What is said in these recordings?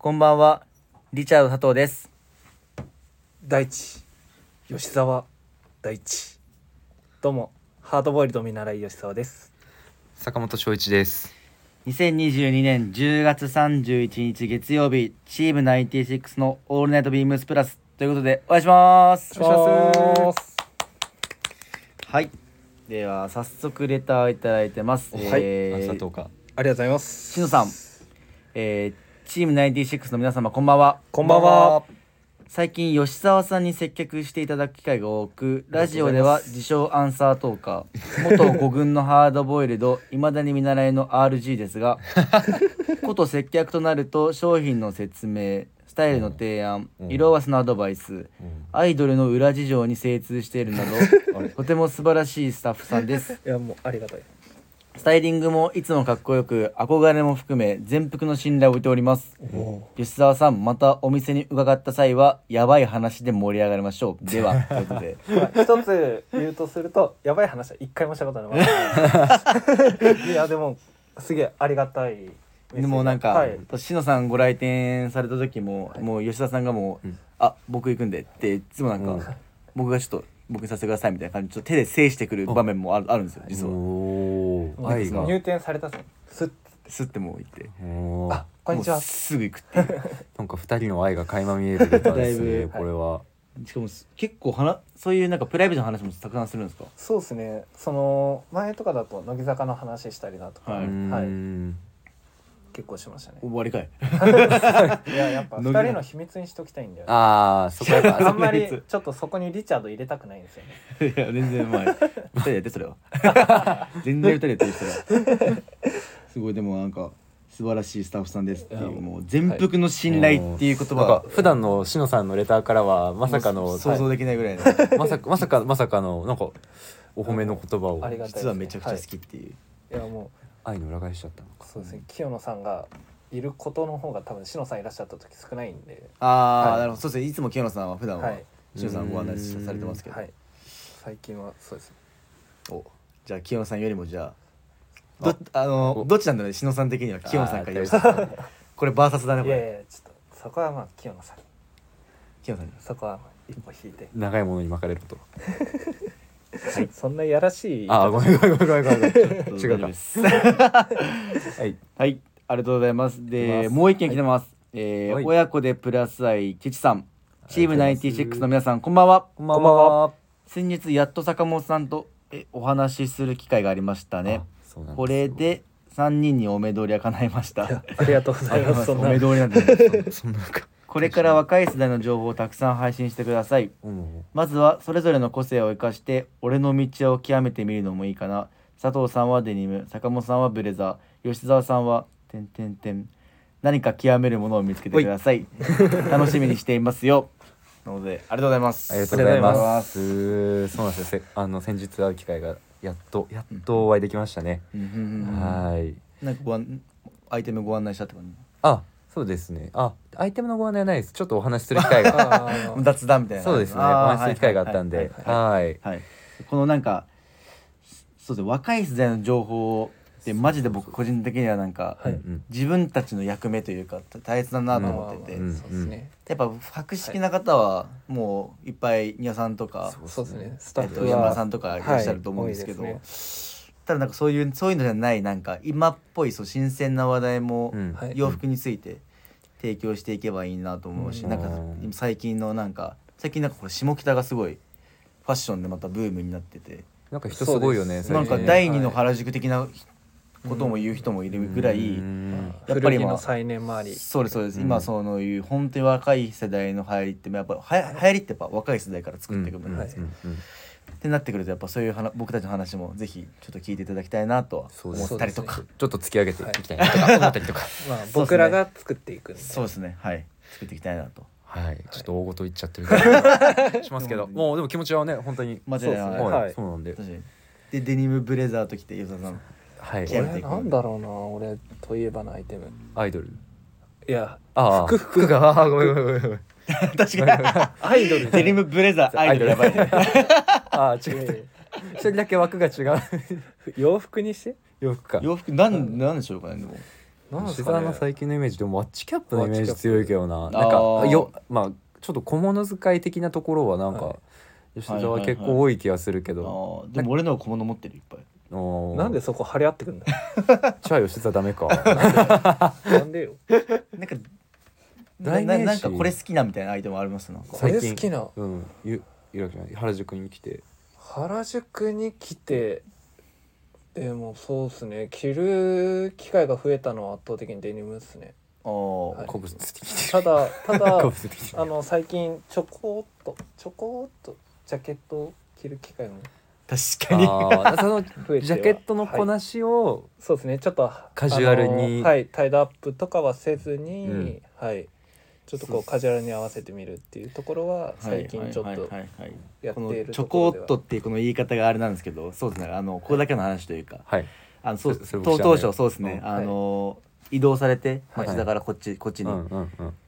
こんばんは、リチャード佐藤です。大地吉沢大地どうもハードボイルド見習い吉沢です坂本翔一です。2022年10月31日月曜日、チーム96のオールナイトビームスプラスということで、お願いします。お願いしますはい。では、早速レターいただいてます。はいえー朝10日。ありがとうございますしのさん、えーチーム96の皆様こんばんは。こんばんは。最近吉沢さんに接客していただく機会が多くラジオでは自称アンサートーカー元5軍のハードボイルドいまだに見習いの RG ですが こと接客となると商品の説明スタイルの提案うん。色合わせのアドバイスアイドルの裏事情に精通しているなど とても素晴らしいスタッフさんです。いやもうありがたいスタイリングもいつもかっこよく憧れも含め全幅の信頼を置いております。吉沢さんまたお店に伺った際はやばい話で盛り上がりましょう。ではということで。まあ一つ言うとするとやばい話は一回もしたことない いやでもすげえありがたいでもなんか、はい。しのさんご来店された時も、もう吉田さんがもう「うん。あ僕行くんで」っていつもなんか、うん。僕がちょっと僕にさせてくださいみたいな感じでちょっと手で制してくる場面もあるあるんですよ実は。愛が。入店されたぞすっスッてもう行って。あこんにちは。すぐ行くっていう。なんか二人の愛が垣間見えるレターですね。これは。しかも結構はなそういうなんかプライベートの話もたくさんするんですか？そうですね。その前とかだと乃木坂の話したりだとか。はい結構しましたね。終わりかい。いややっぱ二乃木坂人の秘密にしときたいんだよね。ああ、そこやっぱ。あんまりちょっとそこにリチャード入れたくないんですよね。いや全然まあ二人でやってそれは 全然二人でやってる人はすごいでもなんか素晴らしいスタッフさんですっていうもう全幅の信頼っていう言葉。がか普段のしのさんのレターからはまさかの想像できないぐらいの。まさかまさかまさかのなんかお褒めの言葉を。実はめちゃくちゃ好きっていう、い。やも愛の裏返しちゃったのか。うそうですね。清野さんがいることの方が多分篠さんいらっしゃった時少ないんで。ああ、はい。なるほど。そうですね。いつも清野さんは普段ははい。清野さんご案内されてますけど、はい。最近はそうです。おじゃあ清野さんよりもじゃあどあのお。どっちなんだろうね？篠さん的には。清野さんかあー吉田さんこれバーサスだねこいやいれやちょっとそこはまあ清野さん。清野さんに。そこはまあ一歩引いて。長いものに巻かれるとそんなやらしい。あーごめんごめんごめんごめん。違うか。です。はい。はい、ありがとうございます。ありで、がとうございます。もう一件来てます。え親子でプラス愛、父さん、チームありがとうございます。96の皆さん、こんばんは。こんばんは。先日、やっと坂本さんとえお話しする機会がありましたね。これで3人にお目通りは叶いました。ありがとうございます。お目通りなんで。そんなかこれから若い世代の情報をたくさん配信してください。うん。まずはそれぞれの個性を生かして俺の道を極めてみるのもいいかな。佐藤さんはデニム坂本さんはブレザー吉沢さんは「てんてんてん」何か極めるものを見つけてください。楽しみにしていますよ。なのでありがとうございます。ありがとうございま。ます。そうなんですよ。せ。あの先日会う機会がやっとやっとお会いできましたね。うんうんうんはい。なんかご案アイテムご案内したって感あ、そうですね。あ、アイテムのご案内はないです。ちょっとお話しする機会が。雑談みたいな。そうですね。お話しする機会があったんで、はいはいはいはい。はい。このなんかそうですね。若い世代の情報ってマジで僕個人的にはなんか、はいうん。自分たちの役目というか大切だなと思ってて、うんそうですね。やっぱ博識な方はもういっぱいニャさんとか、そうですね。スタえっと、ッフは山田さんとかいらっしゃると思うんですけど、はいただなんかそういうそういうのじゃないなんか今っぽいそう新鮮な話題も洋服について提供していけばいいなと思うし、うん。なんかうん最近のなんか最近なんかこれ下北がすごいファッションでまたブームになってて、なんか人すごいよね。なんか第二の原宿的なことも言う人もいるぐらい、うん。やっぱり今古着の再燃もあり。そうですそうです、うん。今そのいう本当に若い世代の流行りってやっぱはや流行りってやっぱ若い世代から作っていくものうんです、うんうんってなってくるとやっぱそういう話僕たちの話もぜひちょっと聞いていただきたいなと思ったりとか。そうちょっと突き上げていきたいなとか 思ったりとか。まあ僕らが作っていくそうですね。はい。作っていきたいなと。はい。ちょっと大ごと言っちゃってる感じ しますけど、でもうでも気持ちはね本当に。間違いない。ね。はい。はい。そうなんで。でデニムブレザーときて吉田さん。はい。俺なんだろうな俺といえばのアイテム。アイドル？いやああ。服服。が。ああごめんごめんごめんごめん。確かに。アイドル。デニムブレザーアイドル。やばいねああ違う。一人だけ枠が違う。洋服にして？洋服か。洋服なんなんでしょうかねでも。吉なんですかね沢の最近のイメージでもワッチキャップのイメージ強いけどな。なんあかーよまあちょっと小物使い的なところはなんか、はい。吉沢は結構多い気がするけど、あーでも俺のは小物持ってるいっぱい。おー。なんでそこ張り合ってくんだよ。じゃあ吉沢ダメか。なんでよ。なんか代名詞。ななんかこれ好きなみたいなアイテムあります？なんか。これ好きな。うん。ゆゆらくじゃない原宿に来て。原宿に来てでもそうっすね。着る機会が増えたのは圧倒的にデニムっすね。あーはい。鼓舞してきてただたるだ あの最近ちょこっとちょこっとジャケットを着る機会も確かに。あーその 増えてはジャケットのこはいなしを、そうですね。ちょっとカジュアルにあのはいタイドアップとかはせずに、うん。はいちょっとこうカジュアルに合わせてみるっていうところは最近ちょっとやっているこのちょとこっとっていうこの言い方があれなんですけどそうですねあのこれだけの話というかはい。あのそう当当初そうですねうん。あの移動されてはい。町田からこっちこっちに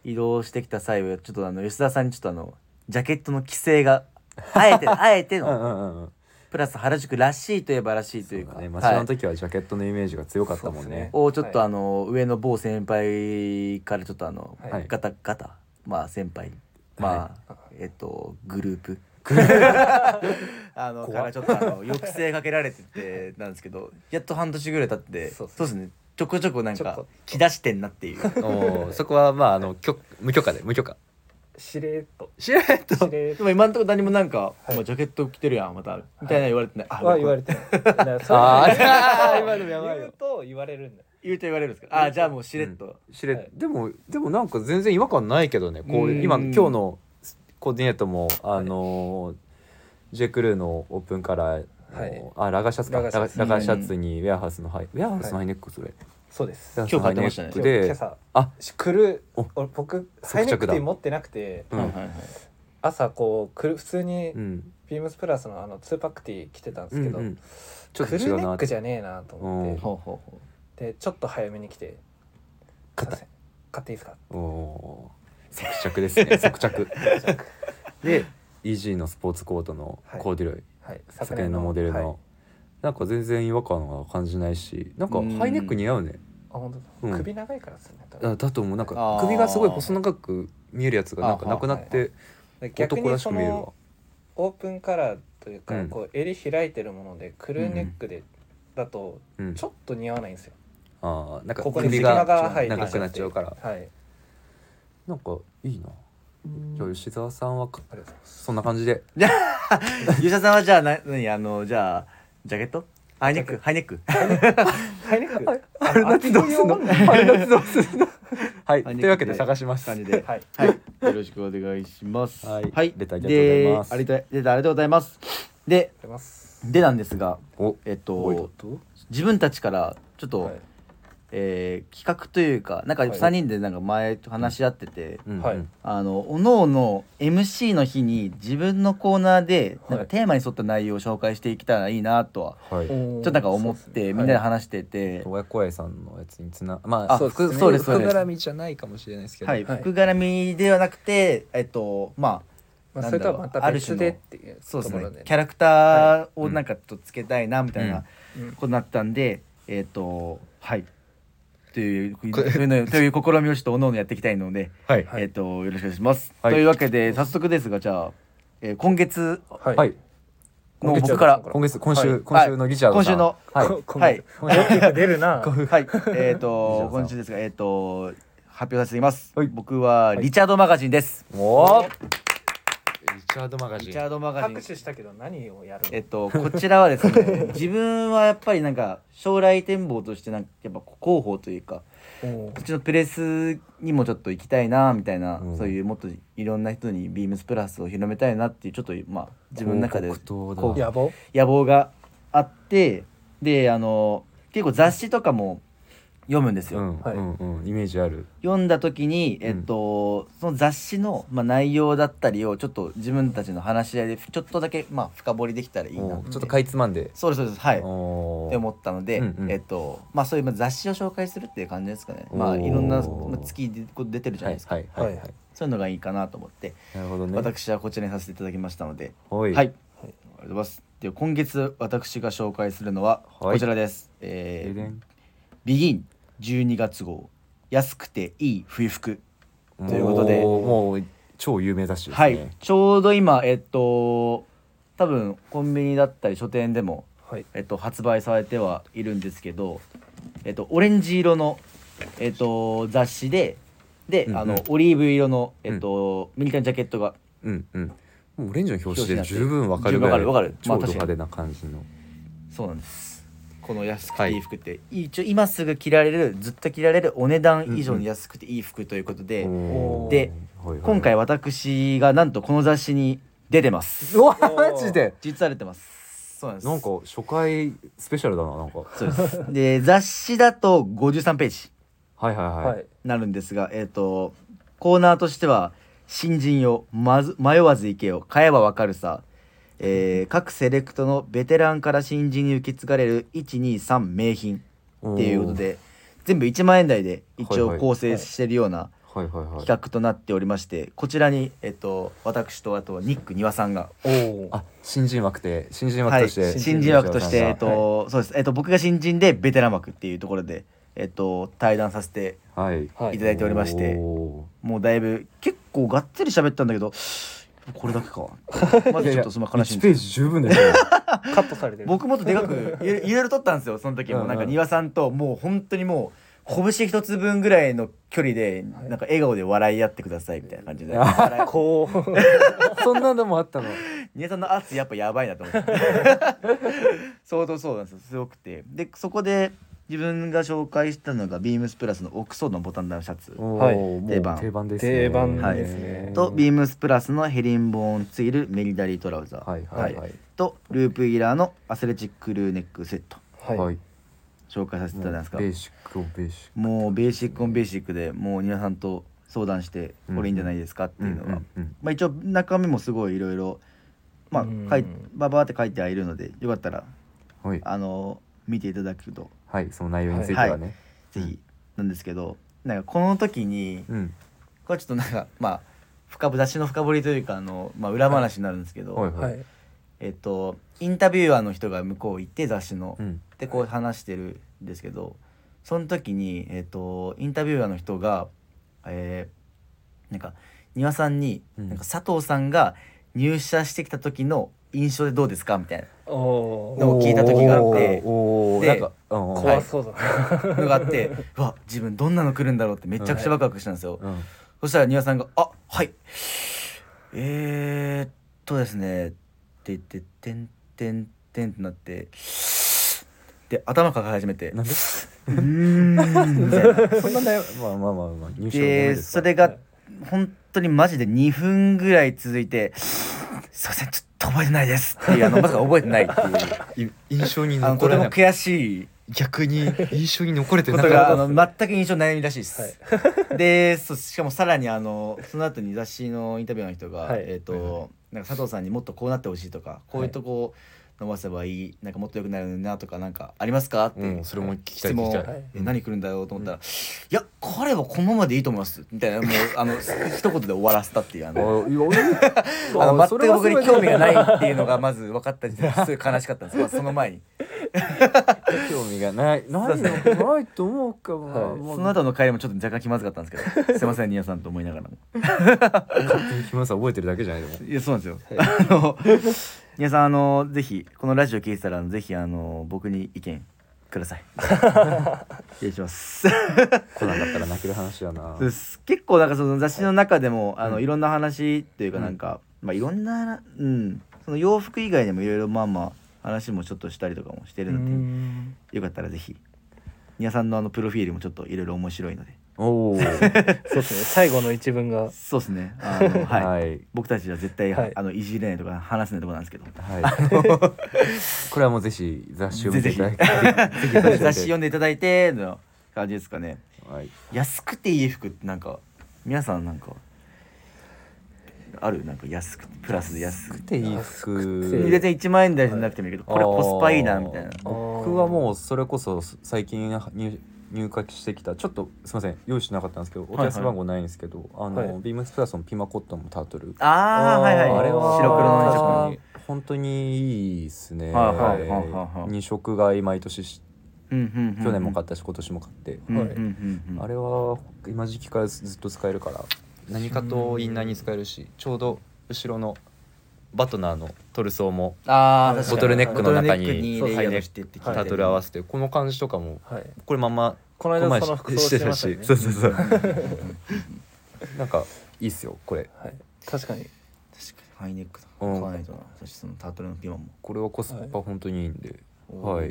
移動してきた際はちょっとあの吉田さんにちょっとあのジャケットの規制があえてあえてうんうのんうんうんプラス原宿らしいといえばらしいというか。ね、町の時はジャケットのイメージが強かったもんね。そうですね。をちょっとはいあの上の某先輩からちょっとあのはい。ガタガタ。まあ先輩。まあえっとグループ。あのからちょっとあの抑制かけられててなんですけどやっと半年ぐらい経ってそそうう。ですね。ちょこちょこなんか気出してんなっていう。そこはまああの許無許可で無許可。しれーっと。しれっと？しれーっでも今のところ何もなんか「はい。お前ジャケット着てるやんまた」みたいな言われてない、とは言われてない。だからそれ あー。今のやばいよ。言うと言われるんだ。よ言うと言われるんですか？ああじゃあもうしれっと、しれ、はい。でもでもなんか全然違和感ないけどね。こううん。今今日のコーディネートもあのー、J クルーのオープンカラーの、はい。あラガーシャツか。ラガラガーシャツ。ラガーシャツにウェアハウスのハイウェアハウスのハイネックそれ。そうです。ウェアハウスのハイネック今日買で今朝。あ。し来る。僕即着だハイネックティー持ってなくて。うん。はいはいはい。朝こう来る普通にうん。 BEAMS PLUS のあの2パックティー着てたんですけど、うんうん。ちょっとクルー違うなネックじゃねえなと。思って、でちょっと早めに来て「硬いすいません。買っていいですか?おおー。即着ですね。即着。でイージーのスポーツコートのコーデュロイ、」はい。昨年のモデルの、はいなんか全然違和感は感じないしなんかハイネック似合うね。あ本当だ、うん。首長いからですね多あ分だと思う。なんか首がすごい細長く見えるやつがなんかなくなって男らにそしく見えるわ。のオープンカラーというか、うん。こう襟開いてるものでクルーネックで、だとうん。ちょっと似合わないんですよ、あーなんかここに首隙間がが入って長くなっちゃうから。はい。なんかいいな。じゃあ吉沢さんはかありがとうございます。そんな感じで。吉田さんはじゃあな何？あのじゃあジャケット？ハイネック？ハイネック？ハイネック？春夏どうすんの？春夏どうすんの？はい。というわけで探します。感じではい。はい。よろしくお願いします。はい。レターありがとうございレターありがとうございます。でありがとうございます。でなんですがおえっと？自分たちからちょっと、はいえー企画というかなんかはい。3人でなんか前と話し合ってて、はい。あのおのおの MC の日に自分のコーナーでなんはいかテーマに沿った内容を紹介していけたらいいなとははい。ちょっとなんか思ってみんなで話してて、親子愛さんのやつにつなまああそうですね。そ絡みじゃないかもしれないですけど。はい、はい。服絡みではなくてえっとまあまあ、それとはまた別でっていうそうですね。キャラクターをなんかとつけたいなみたいなうん。ことになったんで、えっとはいというというのという試みをちょっとおのおのやっていきたいので、はい。えっとよろしくお願いします。はい。というわけで早速ですがじゃあ、えー今月はい、はい。の僕から今月今週、はい。今週のリチャードさん今週のはい。こ今はい。出るな。はい、えっ、リチャーと今週ですがえっ、と発表させています。はい。僕はリチャードマガジンです。おー。リチャードマガジン。リチャードマガジン。拍。手したけど何をやるの？えっとこちらはですね 自分はやっぱりなんか将来展望としてなんかやっぱ広報というかこっちのプレスにもちょっと行きたいなみたいな、うん。そういうもっといろんな人にビームスプラスを広めたいなっていうちょっとまあ自分の中で野望があってであの結構雑誌とかも読むんですよ。うん、はい。うんうん。イメージある。読んだ時に、えっとその雑誌の、まあ、内容だったりをちょっと自分たちの話し合いでちょっとだけ、まあ、深掘りできたらいいな。ちょっとかいつまんで。そうですそうです。はい。って思ったので、うんうん。えっとまあそういうまあ雑誌を紹介するっていう感じですかね。まあいろんな、まあ、月でこう出てるじゃないですか、はいはいはい、はい。はい。そういうのがいいかなと思って、なるほどね。私はこちらにさせていただきましたので。はい。はい、ありがとうございます。で今月私が紹介するのははい。こちらです、えーででんビギン12月号。安くていい冬服。ということで。もう超有名雑誌ですね。はい。ちょうど今えっと多分コンビニだったり書店でも、はい。えっと、発売されてはいるんですけど、えっと、オレンジ色の、えっと、雑誌でで、うんうん。あのオリーブ色の、えっとミリタリージャケットがうんうん。もうオレンジの表紙で十分わかるぐらい十分わかる。わかる超まあド派手な感じの。そうなんですこの安くてい。い服って、一応今すぐ着られるずっと着られるお値段以上に安くていい服ということで、おー。ではいはい今回私がなんとこの雑誌に出てます。うわマジで？実は出てます。そうなんです。なんか初回スペシャルだななんか。そうです。で雑誌だと53ページ。はいはいはい、はい。なるんですがえっ、とコーナーとしては「新人よまず迷わず行けよ。買えばわかるさ」えー各セレクトのベテランから新人に受け継がれる123名品っていうことで全部1万円台で一応はいはい。構成してるようなはい。はいはい企画となっておりましてこちらに、えっと、私とあとニック庭さんがあ新人枠で新人枠はい、として、新人枠として、はいえっとそうです、えっと、僕が新人でベテラン枠っていうところで、えっと、対談させてはい。はい。いただいておりまして、おもうだいぶ結構がっつり喋ったんだけどこれだけか。まずちょっとすま悲しいん1ペーですジ十分で カットされてる。僕もっとでかく いろいろいろ撮ったんですよその時も。うんうん。なんか庭さんともう本当にもう拳一つ分ぐらいの距離でなんか笑顔で笑い合ってくださいみたいな感じで笑いこう。そんなのもあったの？宮さんの圧やっぱやばいなと思って。相当そうなんですよすごくて。でそこで自分が紹介したのがビームスプラスのオックスフォードのボタンダウンシャツ。定番。定番ですね。定番はいですね。とビームスプラスのヘリンボーンツイルメリダリートラウザー、はいはいはい。とループイラーのアスレチックルーネックセット。はい、はい。紹介させていただいたんベーですシックオブベーシッかもうベーシックオンベーシックでもう皆さんと相談してうん。これいいんじゃないですかってクいうのが、んうんまあ、一応中身もすごいいろいろまあうん。書いババーって書いてはいるのでよかったらうんはい。あの見ていただくとはいその内容についてはね。ぜひなんですけどなんかこの時にうん。これちょっとなんかまあ深掘雑誌の深掘りというかあの、まあ、裏話になるんですけど、はい。はいはい。えっとインタビュアーの人が向こう行って雑誌の、うん。でこう話してるんですけどその時に、えっとインタビュアーの人が、えーなんか丹羽さんに、うん。なんか佐藤さんが入社してきた時の印象でどうですか？みたいおおのを聞いた時があって。で怖そうだな、なのがあってうわ自分どんなの来るんだろうってめちゃくちゃワクワクしたんですよ。うん。そしたら丹羽さんが「あはい。えー、っとですね」って言って「てんてんてん」ってなってで頭抱え始めて。なんで「うーん」みたいな。そんなねまあまあまあまあ入社のでですかそれが本当にマジで2分ぐらい続いて「すいませんちょっと覚えてないです」っていうあのまさか覚えてないっていう。い印象にあの残らない。とても悔しい。逆に印象に残れてことなあの全く印象ないらしいです。でそうしかもさらにあのその後に雑誌のインタビューの人が、はい。えっ、と、なんか佐藤さんにもっとこうなってほしいとかこういうとこ伸ばせばいいなんかもっと良くなるなとかなんかありますかって、うんそれも聞きたい質問。聞きたい。はい。え何来るんだよと思ったら「いや彼はこのままでいいと思います」みたいなもうあの一言で終わらせたっていうあの。あ の全く僕に興味がないいっていうのがまず分かった時点ですごい悲しかったんです。まずその前に。興味がない。ないのないと思うかも、はい。その後の帰りもちょっと若干気まずかったんですけど すいませんニアさんと思いながらも。勝手に木村さん覚えてるだけじゃないでもいやそうなんですよ。あの皆さんあのぜひこのラジオ聞いてたらあのぜひあの僕に意見ください。お願いします。コナンだったら泣ける話だな結構なんかその雑誌の中でもあの、うん。いろんな話っていうかなんか、まあいろんなうん。その洋服以外でもいろいろまあまあ話もちょっとしたりとかもしてるので、よかったらぜひ皆さんのあのプロフィールもちょっといろいろ面白いのでおお そうですね。最後の一文が。そうですね。あの、はい。はい。僕たちは絶対、はい。あのいじれないとか話せないところなんですけど。はい。これはもうぜひ雑誌を見ていただいて。ぜひ。雑雑誌誌読んでいただいての感じですかね。はい。安くていい服ってなんか皆さんなんかある？なんか安くてプラスで安く。てでいい服。て全然1万円台じゃなくてもいいけどこれコスパいいなみたいな。僕はもうそれこそ最近入入荷してきた。ちょっとすみません用意しなかったんですけどお問い。合わせ番号ないんですけど、あの、はい。ビームスプラスのピマコットンのタートル。ああはいはいあれは白黒の2色に。本当にいいですね、はいはいはいはいはい。2色買い毎年しうんうんうん去年も買ったし今年も買って、はい。あれは今時期からずっと使えるから何かとインナーに使えるしちょうど後ろのバトナーのトルソーもあボトルネックの中にボトルネックタートル合わせてこの感じとかもはい。これまんまこの間前その服装してたよね。そうそうそう。なんかいいっすよこれ。はい。確かに。確かにハイネックだ。うん。買わないとな。そしてそのタートルのピーマンも。これはコスパ本当にいいんで、はい。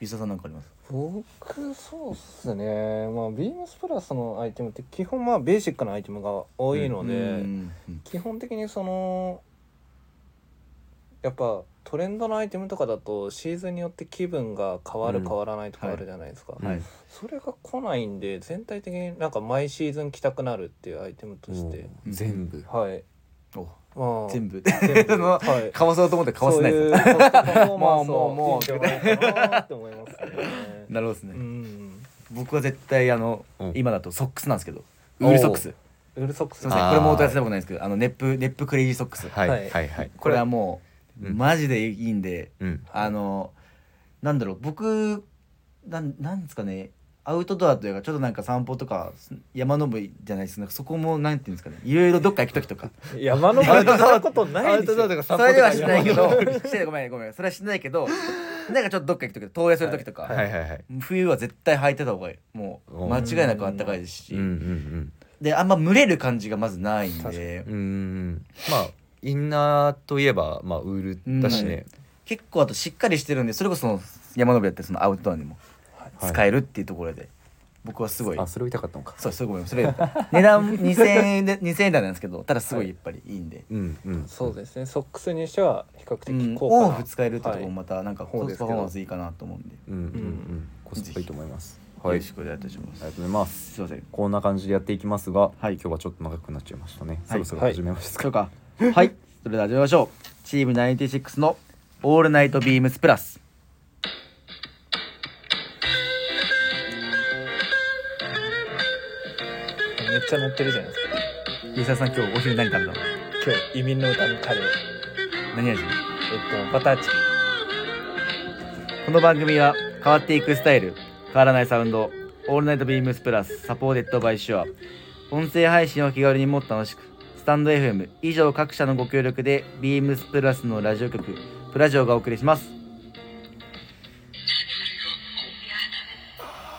伊佐さんなんかあります？僕そうっすね。まあビームスプラスのアイテムって基本まあベーシックなアイテムが多いので、うん。基本的にそのやっぱトレンドのアイテムとかだとシーズンによって気分が変わるうん。変わらないとかあるじゃないですか、うんはい。それが来ないんで全体的になんか毎シーズン着たくなるっていうアイテムとして、うん全部。はい。お。まあ。全部。全部。はい。買わそうと思って買わせないそうですいうコストパフォーマンス もうもうもうをいいんじゃないかなって思いますね。なるほどですね。うん僕は絶対あのうん。今だとソックスなんですけど。ウールソックス。ウールソックス。ませんあー。これも音出せたことないんですけどあのネップネップクレイジーソックス。はい。ははいいはいこれはもマジでいいんでうん。あのなんだろう僕なんなんですかねアウトドアというかちょっとなんか散歩とか山登りじゃないです。なんかそこもなんていうんですかねいろいろどっか行く時とか。山の上でそんなことないですよ。かそれではしないけど。してごめんごめん。それはしないけどなんかちょっとどっか行く時遠出する時とか、はいはいはい。冬は絶対履いてた方がいい。もう間違いなくあったかいですし、うんうんであんま蒸れる感じがまずないん確でうんうん。まあインナーといえばまあウールだしね、結構あとしっかりしてるんでそれこそ山登りやってそのアウトドアにもはい。使えるっていうところで、僕はすごい。あそれを言いたかったのか。そうすごいそれ値段 2000円で2000円台なんですけどただすごいやっぱりいいんで、うんうん。そうですね。ソックスにしては比較的うん、高価なオンオフ使えるってところもはい。またなんかコスパフォーマンスいいかなと思うんで、うんうんううん。んコスパいいと思います。は、はい。いよろしくお願いいたします。ありがとうございます。すいません。こんな感じでやっていきますが、はい。今日はちょっと長くなっちゃいましたね、はい。そろそろ始めますか、そうか はいそれでは始めましょう。チーム96の「オールナイトビームスプラス」めっちゃ乗ってるじゃないですか。伊沢さん今日お昼何食べたの？今日移民の歌のカレー。何味？えっとバターチキン。この番組は変わっていくスタイル変わらないサウンド「オールナイトビームスプラス」サポーテッドバイシュア。音声配信を気軽にもっと楽しく。スタンド FM 以上各社のご協力でビームスプラスのラジオ局プラジオがお送りします。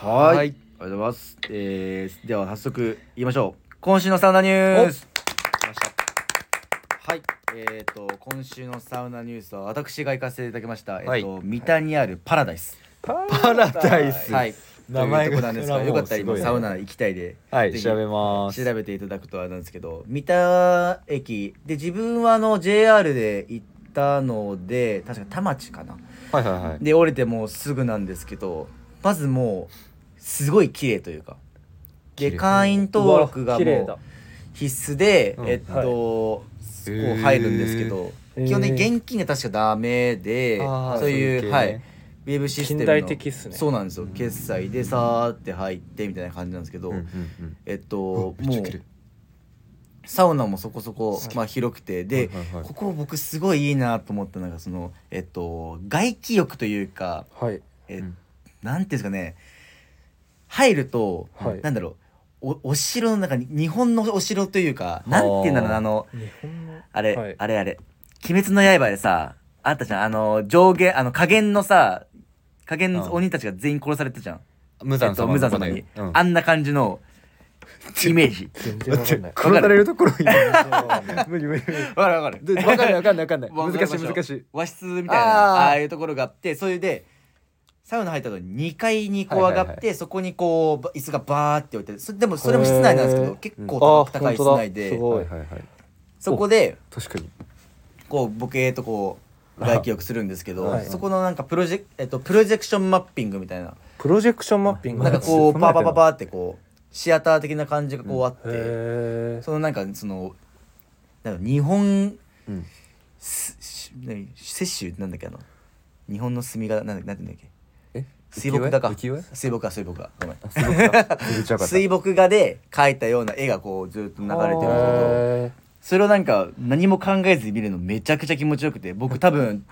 はい。はい。ありがとうございます、えー、では早速言いましょう。今週のサウナニュース。はい。えー、と今週のサウナニュースは私が行かせていただきました、はいえっと三田にあるパラダイス。パラダイス。はい名前がというとこなんですよかったら今サウナ行きたいで。はい調べます。調べていただくとあれなんですけど三田駅。で自分はあの JR で行ったので確か田町かな。はいはいはい。で降りてもうすぐなんですけどまずもうすごい綺麗というか。で会員登録がもう必須で、うん。えっと、はい。こう入るんですけど、基本的に現金が確かダメでそういうはいウェブシステムの近代的っすね。そうなんですよ。決済でさーって入ってみたいな感じなんですけど、うんうんうん。えっともうサウナもそこそこ、まあ、広くてで、はいはいはい。ここ僕すごいいいなと思ったのがそのえっと外気浴というかはい。え、うん。なんていうんですかね入ると、はい。なんだろうおお城の中に日本のお城というかなんていうんだろうなあの日本の？あれ、はい。あれあれ「鬼滅の刃」でさあったじゃん。あの上下あの加減のさ加減の鬼たちが全員殺されてたじゃん。無惨様えっと無惨様に、うん。あんな感じの イメージ。全然わかんない。殺されるところに無理無理無理。わかるわかる。でわかんないわかんないわかんない。わ難しい難しい。和室みたいなあー。ああいうところがあってそれでサウナ入った後に2階にこう上がって、はいはいはそこにこうば椅子がバーって置いてそでもそれも室内なんですけど結構高い室内で。すごい。はいはいはい。そこで確かに。こうボケーとこう外気浴するんですけど、はい。そこのなんかプロジェク、えっと、プロジェクションマッピングみたいな。プロジェクションマッピング。なんかこうパーパーパーパーってこうシアター的な感じがこうあって、へー。そのなんかそのなんか日本うん。すし何？摂取なんだっけあの？日本の墨がなんだなんて言うんだっけ？え？水墨画か。浮世絵水墨画水墨画。ごめん。あ水墨画。で描いたような絵がこうずっと流れてるんですけどへそれをなんか何も考えずに見るのめちゃくちゃ気持ちよくて僕多分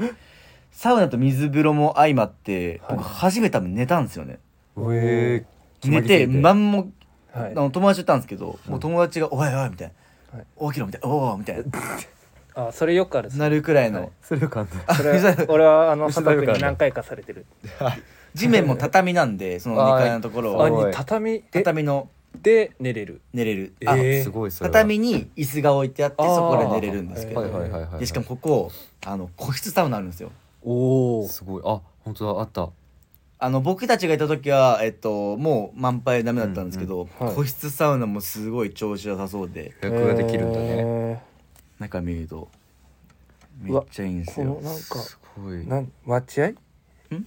サウナと水風呂も相まって、はい。僕初めて多分寝たんですよね。へえ寝て何もはい。あの友達とったんですけど、もう友達が「おいおい」みたいな。はい「起きろ」みたいな「おお」みたいな。あそれよくあるっすなるくらいの、はい。それを感動それは 俺はあの佐藤君に何回かされてる。地面も畳なんでその2階のところあ畳？で畳ので寝れる。寝れる、えあーすごいそれは。畳に椅子が置いてあってあー。そこで寝れるんですけど、はいはいはいはいでしかもここあの個室サウナあるんですよ。おおすごい。あ本当だあった。あの僕たちがいた時は、えっと、もう満杯ダメだったんですけど、うんはい。個室サウナもすごい調子良さそうで。予約ができるんだね。ね中見るとめっちゃいいんですこのよなんかすごい。なん待合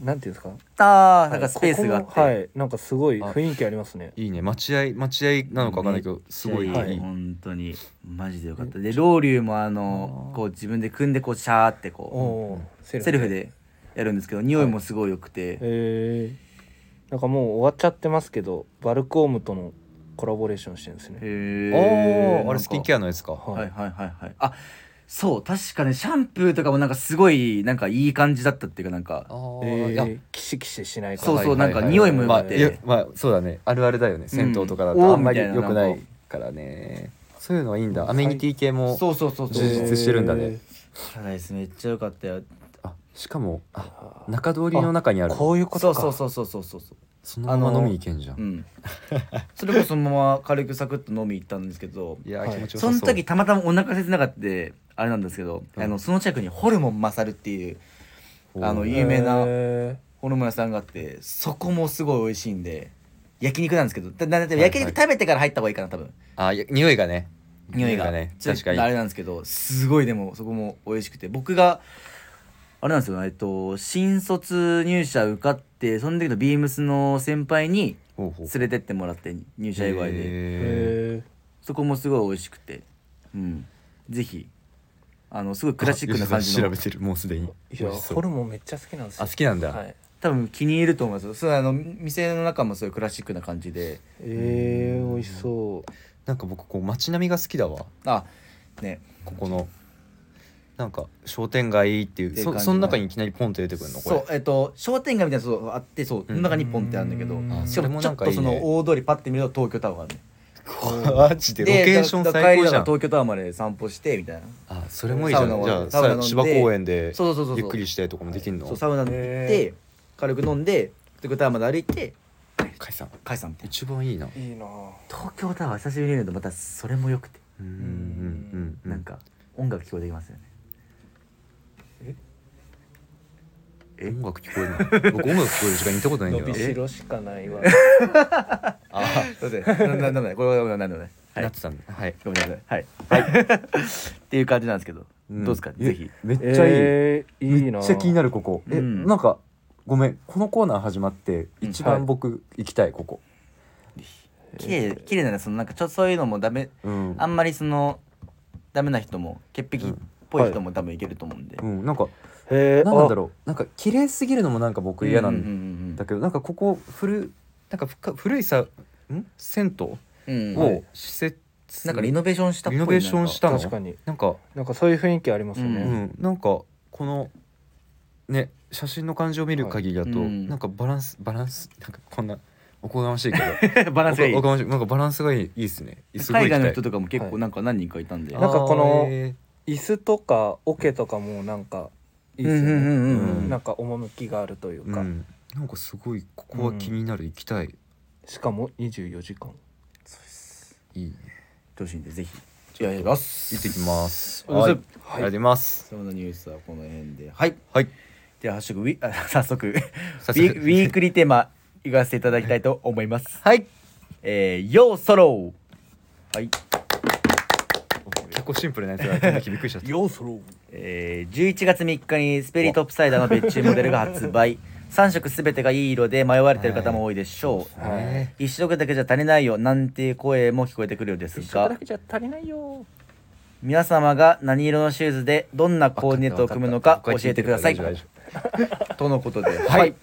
なんていうんですか？あー。なんかスペースがあって、ここもはい。なんかすごい雰囲気ありますね。いいね。待合待合なのかわかんないけどすごいいい、はい。本当にマジでよかった。でロウリュもあのこう自分で組んでこうシャーっておこおうセルフで。やるんですけど匂いもすごい良くて、へえなんかもう終わっちゃってますけどバルクオームとのコラボレーションしてるんですね。へあああれスキンケアアのやつか。はいはいはいはい。あそう確かねシャンプーとかもなんかすごいなんかいい感じだったっていうかなんか。あーえいやー、キシキシしないか。らそうそうなんか匂いも良くて。まあいやまあそうだね。あるあるだよね。銭湯とかだうんとあんまりおーみたいな。良くないからね。そういうのはいいんだ。アメニティ系もそうそうそうそう。充実してるんだね。パラダイスめっちゃ良かったよ。あしかもああー中通りの中にある。こういうこそうとかそうそうそうそうそうそう。そのまま飲みに行けんじゃん、うん。それこそそのまま軽くサクッと飲み行ったんですけど。いやーはい気持ちよさそう。その時たまたまお腹切なかってあれなんですけど、うん。あのその近くにホルモン勝るっていうあの有名なへホルモン屋さんがあってそこもすごい美味しいんで焼肉なんですけどだだだいはい。焼肉食べてから入った方がいいかな多分。あいや匂いがね。匂いが。ね。ちょっ確かに。とあれなんですけどすごいでもそこも美味しくて。僕があれなんですよえっと新卒入社受かってその時のビームスの先輩にほうほう。連れてってもらって入社祝いで。そこもすごい美味しくて。うん。ぜひあのすごいクラシックな感じの。調べてるもうすでに。いやホルモンめっちゃ好きなんですよ。あ好きなんだ、はい。多分気に入ると思います。よそうあの店の中もそういうクラシックな感じで。えー、美味しそう。なんか僕こう街並みが好きだわ。あね。ここの。なんか商店街っていうそその中にいきなりポンと出てくるの？これ。そうえっと商店街みたいなそうあってそうその中にポンってあるんだけど。しかもちょっとその大通りパッて見ると東京タワーがあるねマジで？ロケーション最高じゃん。東京タワーまで散歩してみたいな。あそれもいいじゃん。じゃあサウナ飲んで。さ芝公園でそうそうそうそう。ゆっくりしてとかもできんの？そうサウナ行っへて軽く飲んで東京タワーまで歩いて解散解散みたいな一番いいな。いいな。東京タワー久しぶりに見るとまたそれも良くて。うんうんうん。なんか音楽聞こえてきますよねえ音楽聞こえるの？僕音楽聞こえる時間にいたことないんだ伸よなびしろしかないわ。あすいませんなななんだこれはなんだね。はい。なってたんだ。はい。ごめんなさい。はい。はい。っていう感じなんですけど。うん。どうですか？えぜひ。めっちゃいい。えー、いいな。めっちゃ気になるここ。えうん。なんかごめん。このコーナー始まってうん。一はい番僕行きたいここ。綺麗綺麗なねそのなんかちょっとそういうのもダメうん。あんまりそのダメな人も潔癖っぽい人も多分いけると思うんで。うん。なんかへえなんなんだろう。なんか綺麗すぎるのもなんか僕嫌なうんうんんだけどなんかここ古なんかふか古いさん？銭湯？うん。うんを施設なんかリノベーションしたっぽいリノベーションしたの？確かに。なんか。なんかそういう雰囲気ありますようね、ん。なんかこのね写真の感じを見る限りだとうん。なんかバランスバランスなんかこんなおこがましいけど。バランスがいい。おこがましい。なんかバランスがいいいいですね。すごい海外の人とかも結はい構なんか何人かい。たんで、なんかこの椅子とか桶とかもなんかいいですよね、うんうんうんうん。なんか趣があるというか、うん。なんかすごいここは気になる行きたい。しかも24時間。いいね。調子いいんでぜひ。お願いします行ってきます。はい。はい。ありがとうございます。そんなニュースはこの辺で。はい。はい。ではハッシュタグウィあ早速ウ早速。ィ ウィークリーテーマ言わせていただきたいと思います。はい。えー、ヨーソローはい結構シンプルなやつが出てきてびっくりしちゃった。ようそろえー、11月3日にスペリートップサイダーの別注モデルが発売。3色すべてがいい色で迷われてる方も多いでしょう、ね。一色だけじゃ足りないよなんて声も聞こえてくるようですが。けじゃ足りないよ。皆様が何色のシューズでどんなコーディネートを組むのか教えてください。とのことで。ははい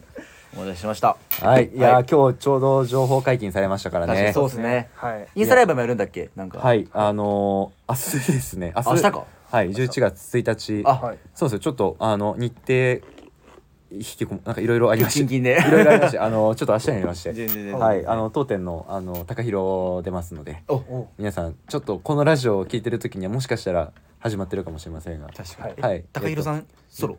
お待たせしました。はい。いやー、はい。今日ちょうど情報解禁されましたからね。確かにそうですね。はい。インスタライブもやるんだっけ？なんか。はい。あのー、明日ですね。明明日か。はい。11月1日。あはい。そうですよ。ちょっとあの日程引きこもなんかいろいろありまして。いろいろありまして。あのちょっと明日になりまして。はい。あの当店のあの高弘出ますので。おお。皆さんちょっとこのラジオを聞いてる時にはもしかしたら始まってるかもしれませんが。確かに。えはい。高弘さんソロ？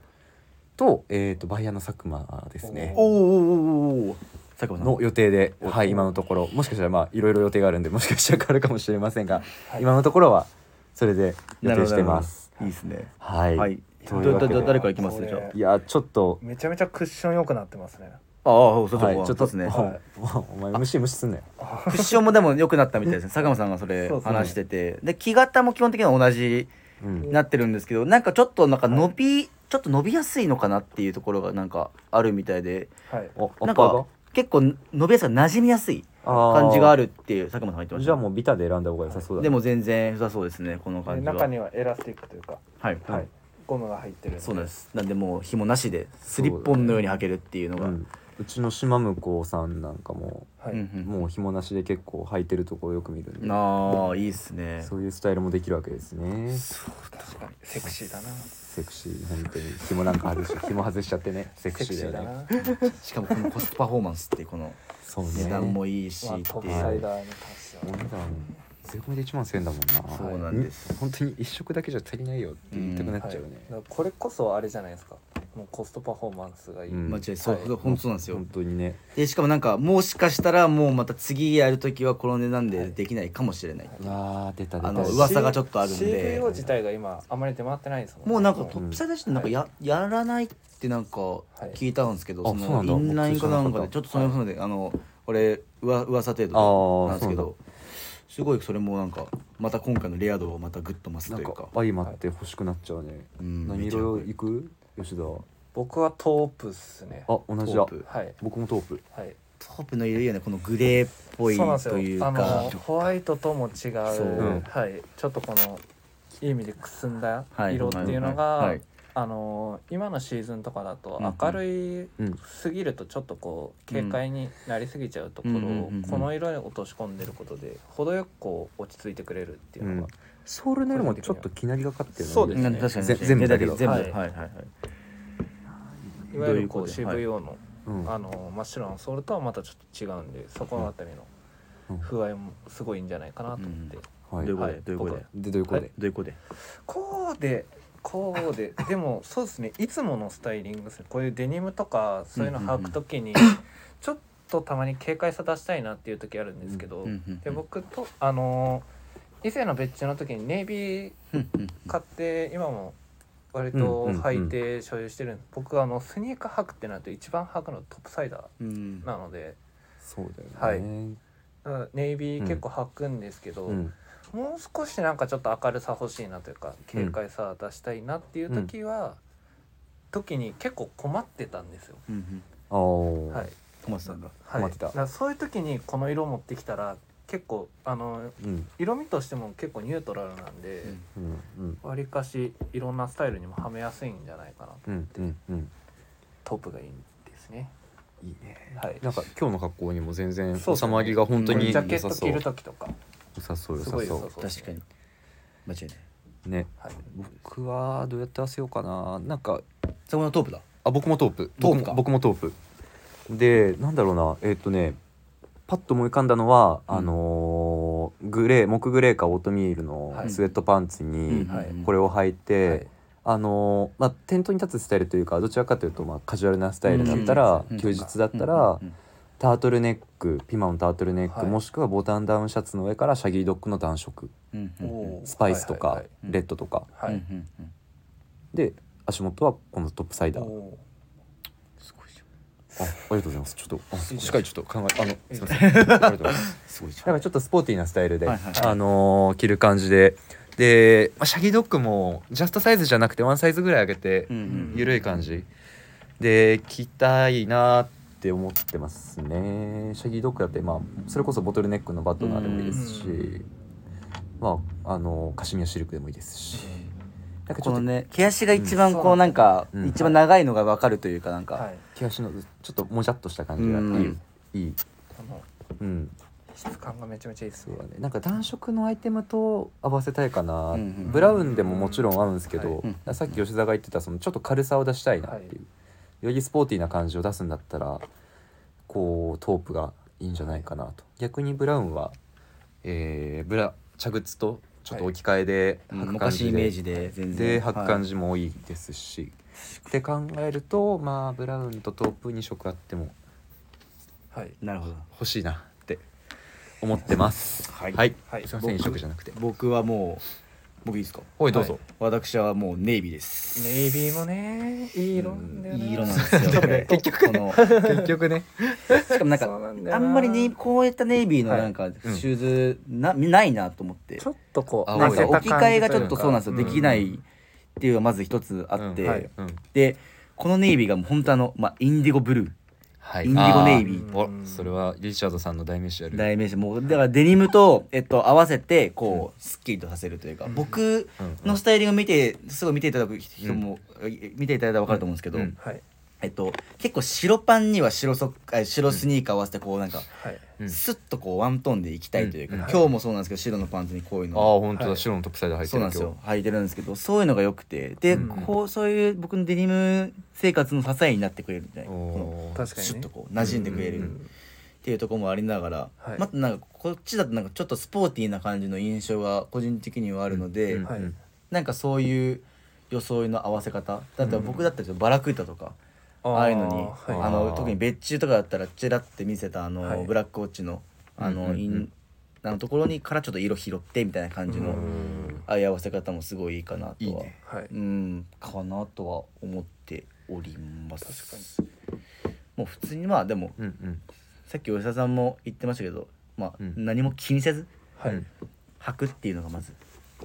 と,、えー、とバイヤーの佐久間ですね。おーお佐久間さん。の予定で、おはい、今のところ。もしかしたらまあいろいろ予定があるんでもしかしたら変わるかもしれませんが、はい。今のところはそれで予定してます。いいですね。はい、はい。誰からいきます？これじゃあ。いやちょっと。めちゃめちゃクッション良くなってますね。ああそうそう、はい、ちょっとですね、は お前無視無視すんなよ。クッションもでも良くなったみたいですね。佐久間さんがそれ話してて。で木型も基本的には同じなってるんですけどなんかちょっとなんか伸び、ちょっと伸びやすいのかなっていうところがなんかあるみたいではい。なんか結構伸びやすい馴染みやすい感じがあるっていう佐久間さんが言ってました。じゃあもうビタで選んだ方が良さそうだ、でも全然良さそうですねこので感じは。中にはエラスティックというかはい、うんはいゴムが入ってるんそうなんです。なんでもう紐なしでスリッポンのように履けるっていうのがうん、うちの島向こうさんなんかも、はい、うんうん。もう紐なしで結構履いてるところよく見るんで、ああいいっすね。そういうスタイルもできるわけですね。確かに。セクシーだな。セクシー本当に。紐なんかあるし 紐外しちゃってね。セクシーだよしかもこのコストパフォーマンスってこのそうね。値段もいいしまあっていう、トップサイダーに関してはお値段税込みで1万1000円だもんな。そうなんです。本当に一食だけじゃ足りないよって言いたくなっちゃうね、はい。だからこれこそあれじゃないですかもうコストパフォーマンスがいい、うん。間違いない。そう、はい本当そうなんですよ。本当にね。でしかもなんかもしかしたらもうまた次やるときはこの値段でできないかもしれない、う。わー出た出た。あの噂がちょっとあるんで。CVO 自体が今あまり出回ってないですもんもうなんかトップサイダーしてなんかや,、やらないってなんか聞いたんですけど、そあそうなんだ。のインラインかなんか僕でちょっとそのので、あのこれうわ噂程あ度ーなんですけどすごいそれもなんかまた今回のレア度をまたグッと増すというか。相まって欲しくなっちゃうね、うん。何色いく？吉田僕はトープっすね。あ同じだ。トープ。はい。僕もトープ。はい。トープの色いいよねこのグレーっぽいそうなんですよ。というあのかホワイトとも違うそう。うんはい。ちょっとこのいい意味でくすんだはい。色っていうのが、はい。はいあの今のシーズンとかだとうんうん。明るいうんすぎるとちょっとこう軽快になりすぎちゃうところうんうんうんうんうん。をこの色に落とし込んでることで程よくこう落ち着いてくれるっていうのが、ソールの色もちょっときなりがかってるねそうですね。うん確かにぜ全部だけど。全部ははい。いはいはい。いわゆるこうどういうことで？CVO の,、うん。あの真っ白のソールとはまたちょっと違うんでそこのあたりうん。の風合いもすごいんじゃないかなと思って、はいどういうことはい。でどういうこと？ででどういうこと？で、どういうことで？こうでこうで でもそうですねいつものスタイリングですね。こういうデニムとかそういうの履く時にちょっとたまに軽快さ出したいなっていう時あるんですけど、うんうんうんで僕とあの以前の別注の時にネイビーうんうん買って今も割とうんうんうん履いて所有してるんです、僕あのスニーカー履くってなると一番履くのトップサイダーうん。なので。そうだよね。だからネイビー結構履くんですけど、うんもう少しなんかちょっと明るさ欲しいなというか軽快さ出したいなっていう時は、時に結構困ってたんですよ。うんうん。はい、小松さんが。はい、困ってた。だからそういう時にこの色持ってきたら結構あのうん。色味としても結構ニュートラルなんでうん。うん。わり、かしいろんなスタイルにもはめやすいんじゃないかなうんうんうん。トップがいいんですね。いいね。はい、なんか今日の格好にも全然収まりが本当にジャケ良さそう。ット着る時とか良さそう良すさそごい良さそう。確かに。間違いない。ね。はい、僕はどうやって合わせようかな。なんかそこのトープだ。あ僕もトープ。トープか。僕もトープ。でなんだろうな。えーっとねパッと思い浮かんだのは、うん。あのーグレー木グレーかオートミールのはい。スウェットパンツにはい。これを履いて、はい。あのーまあ店頭に立つスタイルというかどちらかというとまあカジュアルなスタイルだったら、うん。休日だったら、うん。うんタートルネックピマのタートルネック、はい。もしくはボタンダウンシャツの上からシャギードッグの暖色うんうんスパイスとか、はいはいうんレッドとか。はい、うんうんうんで足元はこのトップサイダー。おすごいじあありがとうございます。ちょっとあしっかりちょっと考えあのすいません。ありがとうございます。すごいじだからちょっとスポーティーなスタイルで、はいはいあのー着る感じで。で、まあ、シャギードッグもジャストサイズじゃなくてワンサイズぐらい上げて、うんうん緩い感じ。で着たいなって思ってますね。シャギードッグだってまあそれこそボトルネックのバットナーでもいいですし、うん。まああのカシミヤシルクでもいいですし、なんかちょっとこのね毛足が一番うん。こうなんかうん。一番長いのがわかるというかなんか。はい。毛足のちょっともじゃっとした感じがいい、うん。いうん、質感がめちゃめちゃいいですね。そうだね。なんか暖色のアイテムと合わせたいかな、うんうんブラウンでももちろん合うんですけど、うん。さっき吉田が言ってたそのちょっと軽さを出したいなっていう、よりスポーティーな感じを出すんだったらこうトープがいいんじゃないかなと。逆にブラウンは、えーブラ茶靴とちょっと置き換えでうん履く感昔じで,、イメージで履く感じじも多いですし、って考えるとまあブラウンとトープ2色あってもはいなるほど。欲しいなって思ってます。はい。はい、はい。すいません一色じゃなくて。僕はもう僕いいですか？おいどうぞ。私はもうネイビーです。ネイビーもねいい色なんだよな。いい色なんですよ。結局この結局ね。しかもなんかあなんまりネイこういったネイビーのはいなんかシうん。ューズなないなと思って。ちょっとこうなんか置き換えがちょっとそうなんですよ。できないっていうのがまず一つあって、うん。はい。うん。でこのネイビーがもう本当あの、まあ、インディゴブルーはい。インディゴネイビー。あー。おそれはリチャードさんの代名詞ある。代名詞もうだからデニムと、えっと、合わせてこうすっきりとさせるというか、うん僕うんのスタイリングを見てすごい見ていただく人も、見ていただいたら分かると思うんですけど、うん。はいえっと、結構白パンには白ソックあ白スニーカー合わせてこうなんか、スッとこうワントーンでいきたいというか、うん。うん今日もそうなんですけど白のパンツにこういうああの本当だ、はい白のトップサイド入ってるそうなんですよ。履いてるんですけどそういうのが良くてで、うん。こうそういう僕のデニム生活の支えになってくれるみたいな。こおー。確かにね。シュッとこう馴染んでくれる、うんっていうところもありながら、はい。またなんかこっちだとなんかちょっとスポーティーな感じの印象が個人的にはあるので、うんはい。なんかそういう装いの合わせ方。だって僕だったらバラクータとか、ああいうのにあ、はい。の特に別注とかだったらチラって見せたあの、はい。ブラックウォッチのあの、うんうんうん。インあのところにからちょっと色拾ってみたいな感じの、うん。ああいう合わせ方もすごいいいかなとは。いいね。はい。うん。かなとは思っております。確もう普通にまあでもうんうん。さっき吉田さんも言ってましたけど、まあうん。何も気にせずはい。うん履くっていうのがまず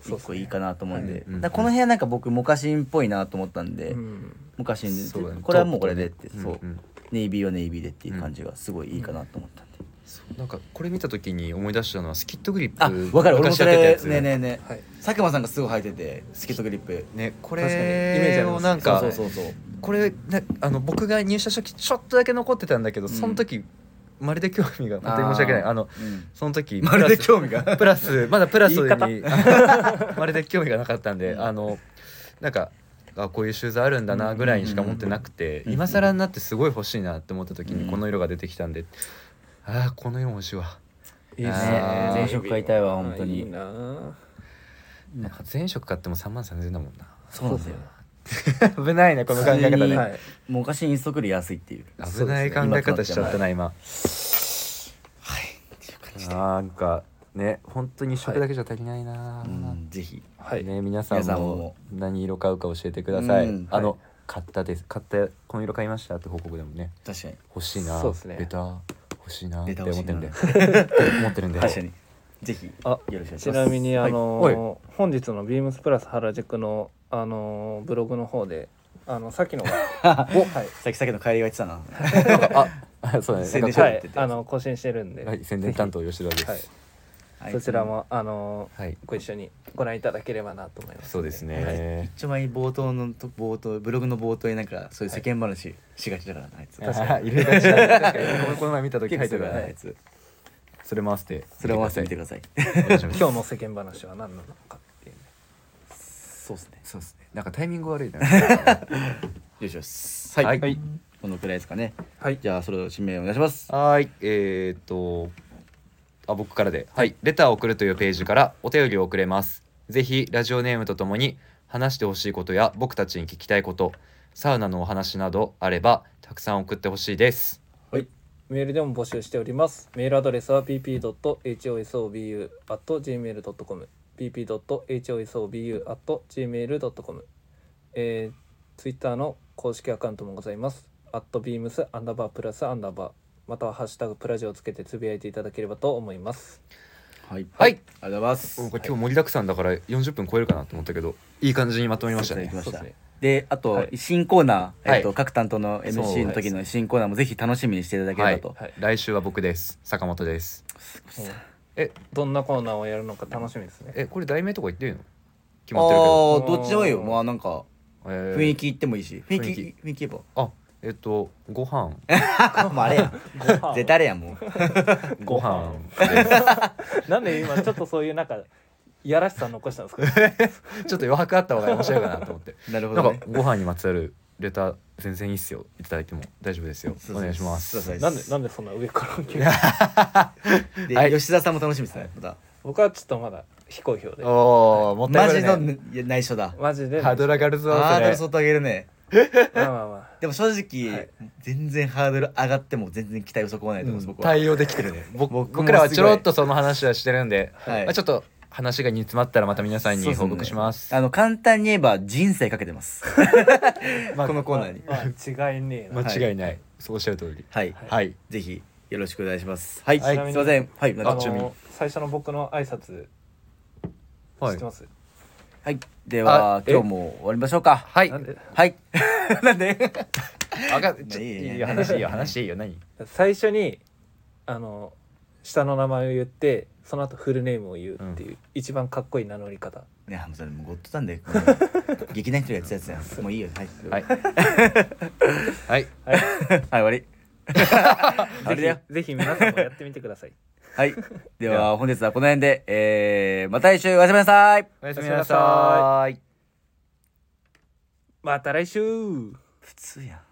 一個いいかなと思うんで。そうですねだからこの辺はなんか僕モカシンっぽいなと思ったんで、うん。モカシンで、そうだね。これはもうこれでって、そう、んん。ネイビーはネイビーでっていう感じがすごいいいかなと思ったんで、そう。なんかこれ見た時に思い出したのはスキットグリップあ分かる。俺も昔それやってたやつ。ねえねえねえ。はい。佐久間さんがすごい履いててスケートグリップ。ねこ確かにイメージあれります。をなんかそうそうそうそう。これねあの僕が入社した時ちょっとだけ残ってたんだけど、うん。その時まるで興味が本当に申し訳ない。あのうん。その時まるで興味が。プラスまだプラスに まるで興味がなかったんで、うん。あのなんかあこういうシューズあるんだなぐらいにしか持ってなくて、うん。今更になってすごい欲しいなって思った時うん。にこの色が出てきたんで、ああこの色欲しいわ。いいですね。ね全色買いたいわ本当に。ななんか全色買っても3万3000円だもんな。そうですよ 危ないねこの考え方ね、はい。もう昔インストクリ安いっていう。危ない考え方しちゃったな今。はい。なんかね本当に一色だけじゃ足りないな、うんぜひ。はい。ね皆さんもも。何色買うか教えてください、うんあの、はい買ったです。買ったこの色買いましたって報告でもね。確かに。欲しいな。そうですね。レタ。ー欲しいなってレタ思ってるんで。思ってるんで。確かに。ぜひあよろしくお願いします。ちなみにあのはい。ー本日のビームスプラス原宿のあのーブログの方であのさっきのが おはい。さっきさっきの帰りが言ってたな。ああ そうだね。宣伝なんかはい。あの更新してるんで、はい宣伝担当吉田です。はい。はい。そちらもあのーはい。ご一緒にご覧いただければなと思います。そうですはい。ね一丁前に冒頭のと冒頭ブログの冒頭になんかそういう世間話しがちだからなあいつ。あ確かに。入れがちだ確かに。こ のこの前見た時入ってたからあいつ。それ回してそれを回してみてください。お願いします。今日の世間話は何なのかそうですね。そうですね。なんかタイミング悪いな。よしよしはい、はい。はい、このくらいですかね。はい。じゃあそれを指名お願いします。はーい。えー、っとあ僕からで、はい、レターを送るというページからお便りを送れます。ぜひラジオネームとともに話してほしいことや僕たちに聞きたいことサウナのお話などあればたくさん送ってほしいです。メールでも募集しております。メールアドレスは pp.hosobu.gmail.com pp.hosobu.gmail.com えー、ツイッターの公式アカウントもございます。アットビームスアンダーバープラスアンダーバーまたはハッシュタグプラジをつけてつぶやいていただければと思います。はい。はい。ありがとうございます。僕今日盛りだくさんだから40分超えるかなと思ったけどいい感じにまとめましたね。そうであと、はい。新コーナー、えっとはい。各担当の MC の時の新コーナーもぜひ楽しみにしていただければと、はい。来週は僕です。坂本ですえどんなコーナーをやるのか楽しみですね。えこれ題名とか言っていいの？決あまってるけど。あーどっちでもいいよ。まあなんかえー。雰囲気言ってもいいし。雰囲気。雰囲気言えあえっとご飯。ばもうあれや絶対あれやもう。ご飯。なんで今ちょっとそういうなんかいやらしさ残したんですか？ちょっと余白あった方が面白いかなと思って。なるほどね。なんかご飯にまつわるレター全然いいっすよ。いただいても。大丈夫ですよ。お願いします。なんでなんでそんな上から急に で、はい。吉田さんも楽しみですね。また。僕はちょっとまだ非公表で。おおもったいマジのないね。いや内緒だ。マジで。ハードル上がるぞそハードル相当上げるね。まあまあまでも正直、はい。全然ハードル上がっても全然期待を損ねないと思います、れ僕は。対応できてるね。僕僕も僕らはちょろっとその話はしてるんで、はい。まあ、ちょっと話が煮詰まったらまた皆さんに報告します。あの簡単に言えば人生かけてます。ま あ このコーナーに。あ、まあ、違いねえな、間違いない、そうおっしゃる通り。はい、はい。ぜひよろしくお願いします。はい、はい。すいません。はい。なんあかちなみに。の最初の僕の挨拶はい。知ってます、はい。では今日も終わりましょうか。はい。なんで？はい。なんで？あがちょいいねいいよ。話いいよ。話いいよ。何？最初にあの下の名前を言ってその後フルネームを言うっていう、一番かっこいい名乗り方。ねあのそれもうゴッドタンで劇団一人やってたやつやんもういいよ。はい。はい。はい。はい。終わり。あれだよ。ぜひぜひ皆さんもやってみてください。はい。では本日はこの辺でえー、また来週おやすみなさい。おやすみなさい。また来週。普通やん